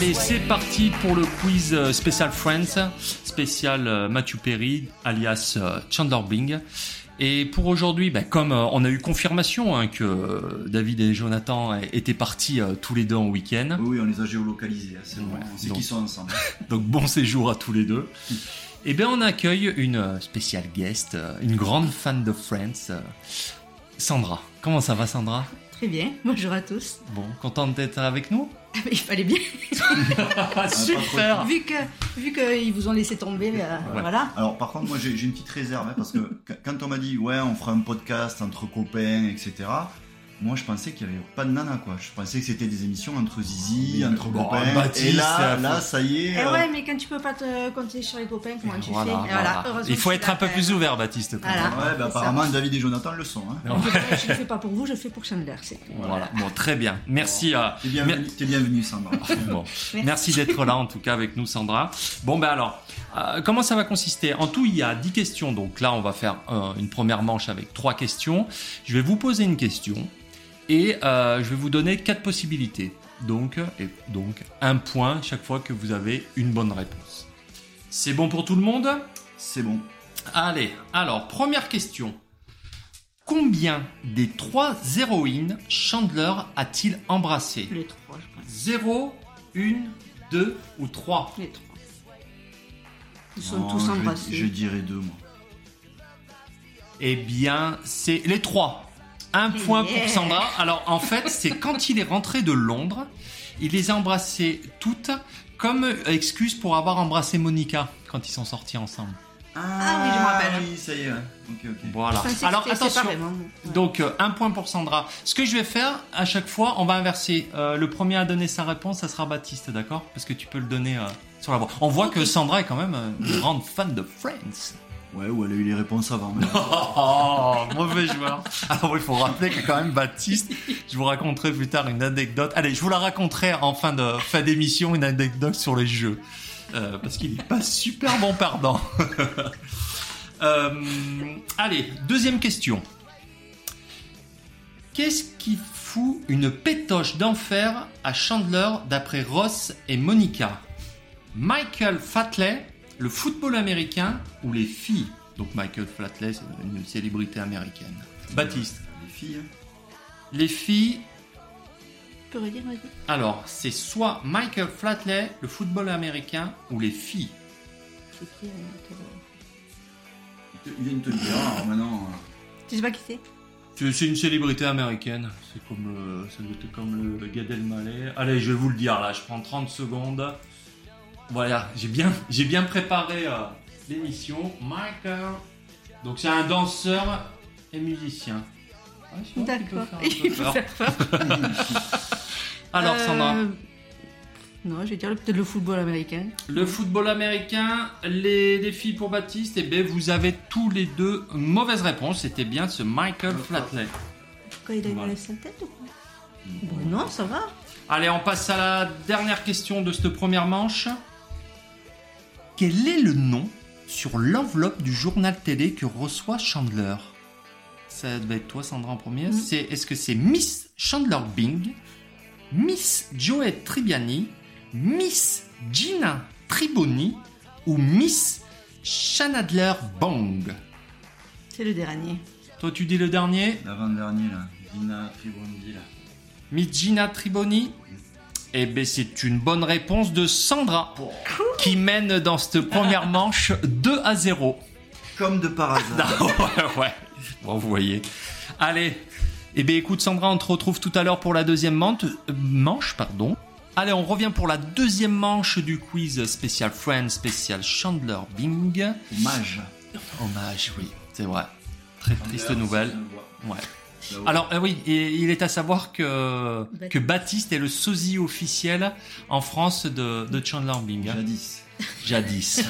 Allez, c'est parti pour le quiz euh, spécial Friends, spécial euh, Matthew Perry, alias euh, Chandler Bing. Et pour aujourd'hui, ben, comme on a eu confirmation hein, que David et Jonathan étaient partis euh, tous les deux en week-end, Oui, on les a géolocalisés. hein, C'est bon, Ouais, qu'ils sont ensemble. donc bon séjour à tous les deux. Et bien on accueille une spéciale guest, une grande fan de Friends, Sandra. Comment ça va Sandra? Très bien, bonjour à tous. Bon, contente d'être avec nous? Ah, Il fallait bien, Super vu que vu qu'ils vous ont laissé tomber, euh, voilà. Alors, par contre, moi, j'ai une petite réserve, hein, parce que qu- quand on m'a dit, ouais, on fera un podcast entre copains, etc., moi, je pensais qu'il n'y avait pas de nana, quoi. Je pensais que c'était des émissions entre zizi, Mais entre bon, copains. Baptiste, et là, ça- là, ça y est. Et euh, ouais, mais quand tu peux pas te compter sur les copains, comment tu Voilà, fais Et voilà. Il faut être un peu plus ouvert, Baptiste. même. Ouais, bah, apparemment, David et Jonathan le sont. Hein. Je ne fais pas pour vous, je fais pour Chandler. Voilà, bon, très bien. Merci à. T'es bienvenue, bienvenue, Sandra. Bon. Merci d'être là en tout cas avec nous Sandra. Bon ben alors, euh, comment ça va consister? En tout il y a 10 questions, donc là on va faire euh, une première manche avec trois questions. Je vais vous poser une question et euh, je vais vous donner quatre possibilités. Donc, et donc un point chaque fois que vous avez une bonne réponse. C'est bon pour tout le monde? C'est bon. Allez, alors première question. Combien des trois héroïnes Chandler a-t-il embrassé Les trois, je pense. 0, 1, 2 ou 3 Les trois. Ils sont Non, tous je- embrassés. Je dirais deux, moi. Eh bien, c'est les trois. Un point Yeah. pour Sandra. Alors, en fait, c'est quand il est rentré de Londres, il les a embrassées toutes comme excuse pour avoir embrassé Monica quand ils sont sortis ensemble. Ah oui, je me rappelle. oui, ça y est. ouais. Ok, ok. Voilà. Alors, attention. Ouais. Donc, euh, un point pour Sandra. Ce que je vais faire, à chaque fois, on va inverser. Euh, le premier à donner sa réponse, ça sera Baptiste, d'accord? Parce que tu peux le donner euh, sur la voie. On voit que Sandra est quand même une grande fan de Friends. Ouais, ou elle a eu les réponses avant. mais- Oh, mauvais joueur. Alors il faut rappeler que quand même Baptiste, je vous raconterai plus tard une anecdote. Allez, je vous la raconterai en fin de fin d'émission une anecdote sur les jeux, Euh, parce qu'il n'est pas super bon perdant. Euh, allez, deuxième question. Qu'est-ce qui fout une pétoche d'enfer à Chandler d'après Ross et Monica? Michael Flatley, le football américain ou les filles Donc Michael Flatley, c'est une célébrité américaine. Baptiste, Les filles. hein. les filles, Tu peux redire, vas-y. alors c'est soit Michael Flatley, le football américain ou les filles. C'est qui, euh, quel- Il vient de te le dire. Alors maintenant. euh, Tu sais pas qui c'est? C'est c'est une célébrité américaine. C'est comme le, ça doit être comme le Gad Elmaleh. Allez, je vais vous le dire là. Je prends 30 secondes. Voilà, j'ai bien, j'ai bien préparé euh, l'émission. Michael. Donc c'est un danseur et musicien. Ouais, je vois qu'il peut D'accord. Il faire peur. Alors Sandra, Euh, Non, je vais dire peut-être le football américain. le football américain, les défis pour Baptiste, et ben vous avez tous les deux mauvaise réponse. C'était bien ce Michael Flatley. Pourquoi il a une Voilà. sale tête ou quoi Bon, non, ça va. Allez, on passe à la dernière question de cette première manche. Quel est le nom sur l'enveloppe du journal télé que reçoit Chandler? Ça devait être toi, Sandra, en premier. C'est Est-ce que c'est Miss Chandler Bing, Miss Joey Tribbiani, Miss Gina Triboni ou Miss Shanadler Bong C'est le dernier. Toi, tu dis le dernier? L'avant-dernier, là. Dina Tribondi, là. Miss Gina Triboni? Eh bien, c'est une bonne réponse de Sandra, qui mène dans cette première manche 2 à 0. Comme de par hasard. ouais, ouais. Bon, vous voyez. Allez. Eh bien, écoute, Sandra, on te retrouve tout à l'heure pour la deuxième manche. euh, manche pardon. Allez, on revient pour la deuxième manche du quiz spécial Friends, spécial Chandler Bing. Hommage. Hommage, oui, c'est vrai. Très triste nouvelle. Ouais. Alors euh, oui, et il est à savoir que, Baptiste. que Baptiste est le sosie officiel en France de, de Chandler Bing. hein. Jadis. Jadis.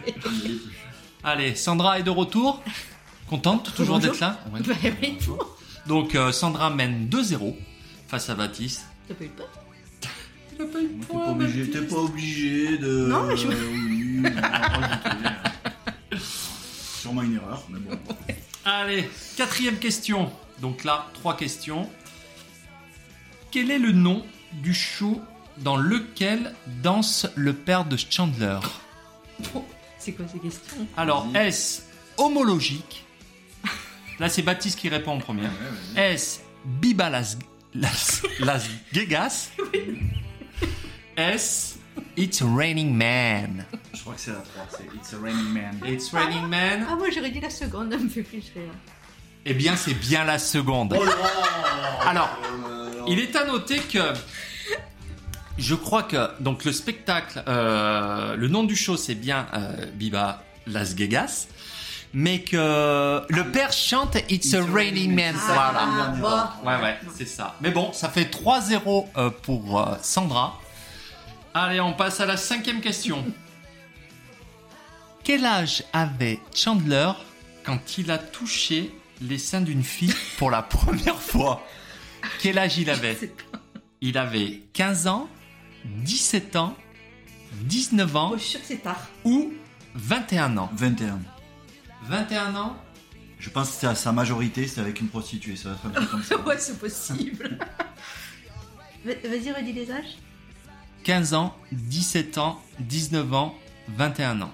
Allez, Sandra est de retour. Contente toujours Bonjour. d'être là Ouais. Bah oui. Donc euh, Sandra mène 2-0 face à Baptiste. T'as pas eu peur Il a pas eu de T'es points, pas obligé, t'es pas obligé de. Non, mais je- rajouter. Sûrement une erreur, mais bon. Allez, quatrième question. Donc là, trois questions. Quel est le nom du show dans lequel danse le père de Chandler C'est quoi ces questions? Alors, est-ce homologique? Là, c'est Baptiste qui répond en premier. Est-ce Biba Las, Las, Las Vegas? Est-ce It's Raining Man? Je crois que c'est la 3, c'est It's a Raining Man. It's Raining Man Ah, moi j'aurais dit la seconde, elle me fait plus rire. Eh bien, c'est bien la seconde. Alors, il est à noter que je crois que donc le spectacle, euh, le nom du show c'est bien euh, Biba Las Vegas, mais que le père chante It's, a Raining Man. voilà. Ah, bon. Ouais, ouais, c'est ça. Mais bon, ça fait 3-0 euh, pour euh, Sandra. Allez, on passe à la cinquième question. Quel âge avait Chandler quand il a touché les seins d'une fille pour la première fois Quel âge il avait Il avait 15 ans, 17 ans, 19 ans Oh, je suis sûre que c'est tard. ou 21 ans 21. 21 ans Je pense que c'est à sa majorité, c'est avec une prostituée, ça va être un truc comme ça. ouais, c'est possible. Va- Vas-y, redis les âges. 15 ans, 17 ans, 19 ans, 21 ans.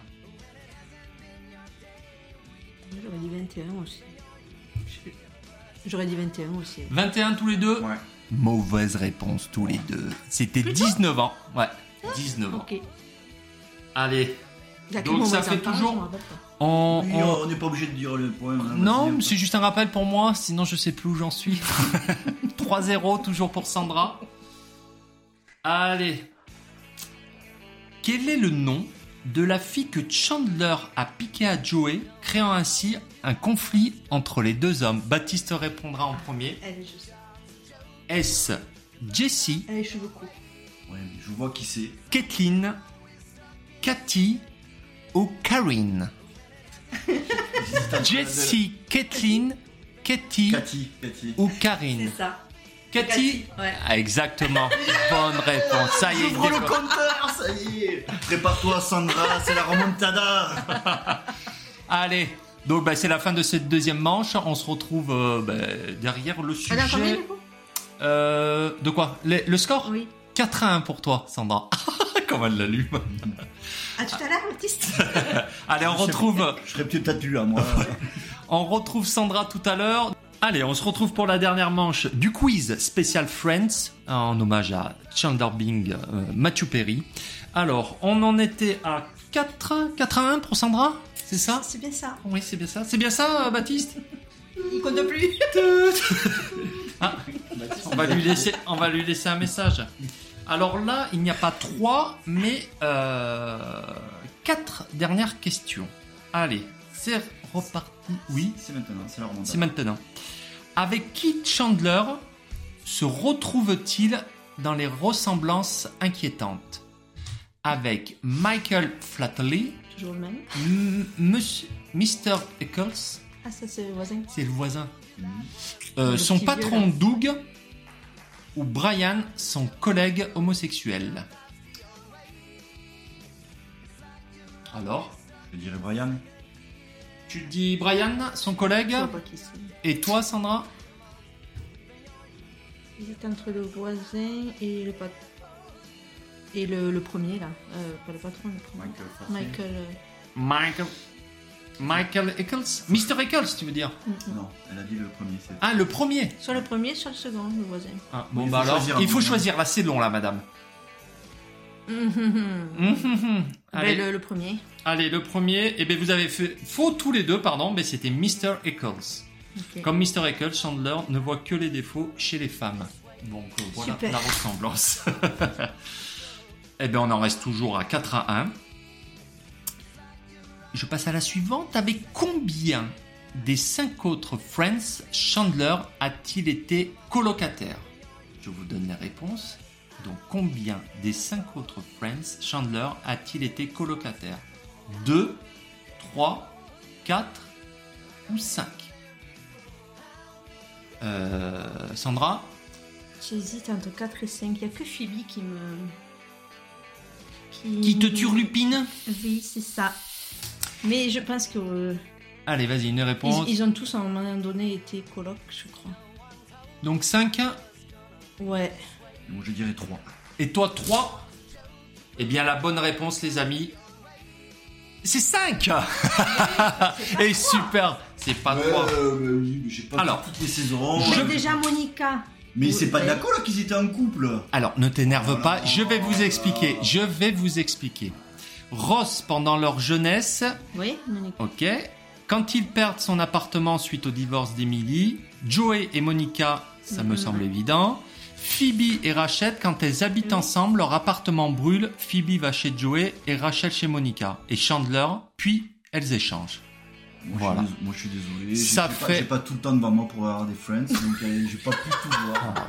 J'aurais dit 21 aussi. J'aurais dit 21 aussi. 21 tous les deux Ouais. Mauvaise réponse tous les deux. C'était 19 ans. Ouais, 19 ans. Ok. Allez, Donc, ça fait en parlent, toujours- pas. on... Oui, on- on n'est pas obligé de dire le point. hein, Non, vas-y, c'est juste un rappel pour moi, sinon je sais plus où j'en suis. 3-0 toujours pour Sandra. Allez. Quel est le nom de la fille que Chandler a piqué à Joey, créant ainsi un conflit entre les deux hommes Baptiste répondra en premier. Elle est juste. Est-ce Jessie, Elle a les cheveux courts. Ouais, je vois qui c'est. Kathleen, Cathy ou Karine? Jessie, Kathleen, Katy Cathy. Cathy. ou C'est Karine ça. Cathy Ouais. Ah, Exactement. Bonne réponse. Ça y est, J'ouvre le compteur, ça y est. Prépare-toi, Sandra, c'est la remontada. Allez. Donc bah, c'est la fin de cette deuxième manche. On se retrouve euh, bah, derrière le combien sujet. du coup Euh, de quoi? Le, le score? Oui. 4 à 1 pour toi, Sandra. Comment elle l'allume À tout à l'heure, Baptiste. Allez, on retrouve, Je serais peut-être là, moi. on retrouve Sandra tout à l'heure. Allez, on se retrouve pour la dernière manche du quiz spécial Friends en hommage à Chandler Bing, euh, Matthew Perry. Alors, on en était à 4, 4 à 1 pour Sandra C'est ça? C'est bien ça. Oui, c'est bien ça. C'est bien ça, euh, Baptiste? Il compte plus. Ah, on, va lui laisser, on va lui laisser un message. Alors là, il n'y a pas trois, mais euh, quatre dernières questions. Allez, c'est reparti. Oui, C'est maintenant, c'est la remontada. c'est maintenant. Avec qui Chandler se retrouve-t-il dans les ressemblances inquiétantes? Avec Michael Flatley, Toujours le même. M- Monsieur, Mr. Eccles, Ah, ça, c'est le voisin. c'est le voisin. Mhm. Euh, Le son patron vieux, Doug ou Brian, son collègue homosexuel. Alors, Je dirais Brian. Tu dis Brian, son collègue, Je vois pas qui c'est. et toi, Sandra Il est entre le voisin et le pat... Et le, le premier, là. Euh, pas le patron, le premier. Michael. Michael. euh, Michael. Michael Eccles Mr. Eccles, tu veux dire mm, mm. Non, elle a dit le premier. c'est- Ah, le premier Soit le premier, soit le second, le voisin. Ah, Bon, Il bah alors, choisir un il faut choisir. Là, c'est long, là, madame. Allez, Ben, le, le premier. allez, le premier. Eh bien, vous avez fait faux tous les deux, pardon, mais c'était Mr. Eccles. Comme Mr. Eccles, Chandler ne voit que les défauts chez les femmes. Donc euh, voilà Super. la ressemblance. eh bien, on en reste toujours à 4 à 1. Je passe à la suivante. Avec combien des cinq autres Friends Chandler a-t-il été colocataire? Je vous donne les réponses. Donc, combien des cinq autres Friends Chandler a-t-il été colocataire? 2, 3, 4 ou 5 euh, Sandra? J'hésite entre 4 et 5. Il n'y a que Phoebe qui me. Qui, Qui te turlupine? Oui, c'est ça. Mais je pense que. euh, Allez, vas-y, une réponse. ils, ils ont tous à un moment donné été colocs, je crois. Donc 5. Ouais. Bon, je dirais 3. Et toi, 3. Eh bien, la bonne réponse, les amis, c'est 5 Et super C'est pas 3. euh, pas Alors, toutes les saisons. J'ai déjà Monica. Mais c'est pas de la colle qu'ils étaient en couple. Alors, ne t'énerve pas, je vais vous expliquer. Je vais vous expliquer. Ross, pendant leur jeunesse, Oui, Monica. ok, quand ils perdent son appartement suite au divorce d'Emily, Joey et Monica, ça me Mhm. semble évident. Phoebe et Rachel, quand elles habitent ensemble, leur appartement brûle. Phoebe va chez Joey et Rachel chez Monica. Et Chandler, puis elles échangent. Moi, Voilà. je suis, moi, je suis désolé. Ça fait- J'ai pas tout le temps devant moi pour avoir des friends, donc euh, j'ai pas pu tout voir.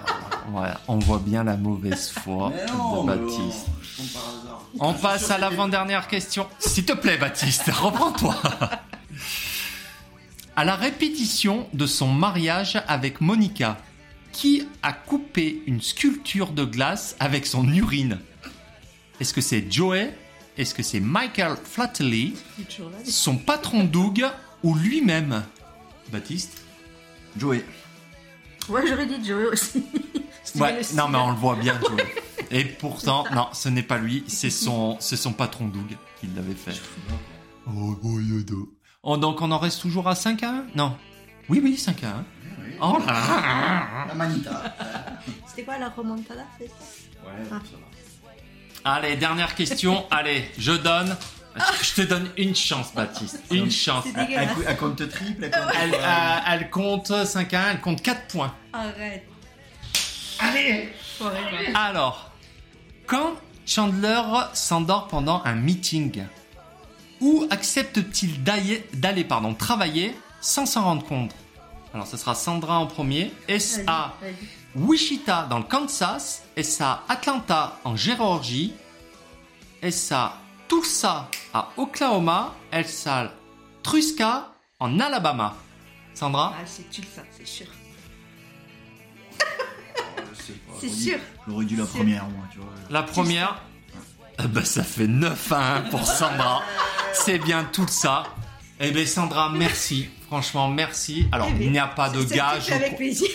Voilà, on voit bien la mauvaise foi non, de Baptiste. On passe à l'avant-dernière question. S'il te plaît, Baptiste, reprends-toi. À la répétition de son mariage avec Monica, qui a coupé une sculpture de glace avec son urine? Est-ce que c'est Joey? Est-ce que c'est Michael Flatley? Son patron Doug Ou lui-même? Baptiste? Joey. Ouais, j'aurais dit Joey aussi. Ouais, non mais on le voit bien Joey. Et pourtant, non, ce n'est pas lui, c'est son, c'est son patron Doug qui l'avait fait. Oh, oh, yodo. Oh, donc on en reste toujours à 5 à 1 Non. Oui, oui, 5 à 1. Oh là là. La manita. C'était quoi la remontada, Ouais, Ah. ça va. Allez, dernière question. Allez, je donne. Je te donne une chance, Baptiste. Une chance. Elle, elle- compte triple, elle compte. Elle, euh, elle compte 5 à 1, elle compte 4 points. Arrête. Allez. Alors, quand Chandler s'endort pendant un meeting, où accepte-t-il d'aller, d'aller, pardon, travailler sans s'en rendre compte? Alors, ce sera Sandra en premier. Vas-y. Wichita dans le Kansas à Atlanta en Géorgie à Tulsa à Oklahoma Est-ce à Truska en Alabama Sandra Ah, c'est tu ça, c'est sûr. Pas, C'est sûr. J'aurais dit la C'est- première, moi, tu vois. La première, eh ben, ça fait 9 à 1 pour Sandra. C'est bien tout ça. Eh bien, Sandra, merci. Franchement, merci. Alors, Eh il n'y a pas de gage. ou plaisir.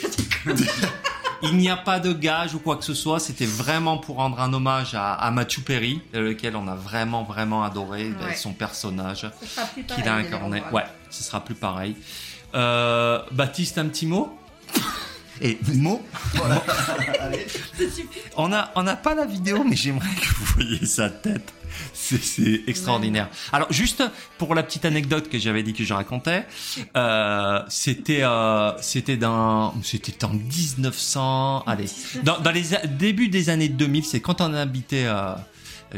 Il n'y a pas de gage ou quoi que ce soit. C'était vraiment pour rendre un hommage à, à Matthew Perry, euh, lequel on a vraiment, vraiment adoré ben, son personnage qu'il a incarné. Ouais, ce sera plus pareil. Euh, Baptiste, un petit mot? Et mot suffit. On n'a on a pas la vidéo, mais j'aimerais que vous voyiez sa tête. C'est- extraordinaire. Alors, juste pour la petite anecdote que j'avais dit que je racontais, euh, c'était euh, c'était dans c'était en 1900. Allez, dans, dans les débuts des années 2000, c'est quand on habitait. Euh,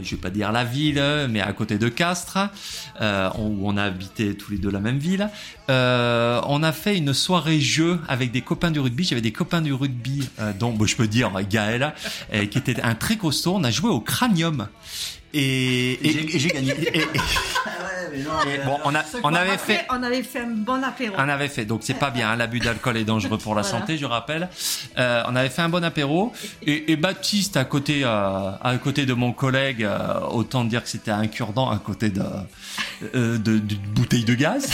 je vais pas dire la ville, mais à côté de Castres, euh, où on a habité tous les deux la même ville. Euh, on a fait une soirée jeu avec des copains du rugby. J'avais des copains du rugby, euh, dont je peux dire Gaël, qui était un très costaud. On a joué au cranium. Et, Et et- j'ai- gagné. et- bon, on a, on avait fait, on avait fait un bon apéro. on avait fait, donc c'est pas bien, hein, l'abus d'alcool est dangereux pour la Voilà. santé, je rappelle. Euh, on avait fait un bon apéro et, Baptiste à côté, euh, à côté de mon collègue, euh, autant dire que c'était un cure-dent à côté de, de- d'une bouteille de gaz.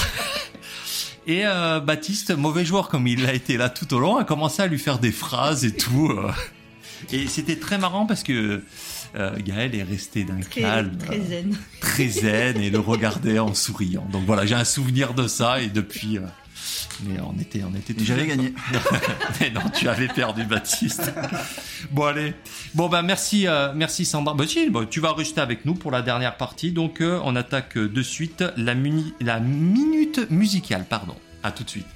Et Baptiste, mauvais joueur comme il a été là tout au long, a commencé à lui faire des phrases et tout. Euh. Et c'était très marrant parce que euh, Gaël est resté d'un Très, calme très zen. très zen et le regardait en souriant. Donc voilà, j'ai un souvenir de ça et depuis. euh, mais on était, on était. J'avais gagné. mais non, tu avais perdu, Baptiste. bon allez. Bon bah merci, euh, merci Sandra. Bah si, bah, tu vas rester avec nous pour la dernière partie. Donc euh, on attaque euh, de suite la, muni- la minute musicale. Pardon. À tout de suite.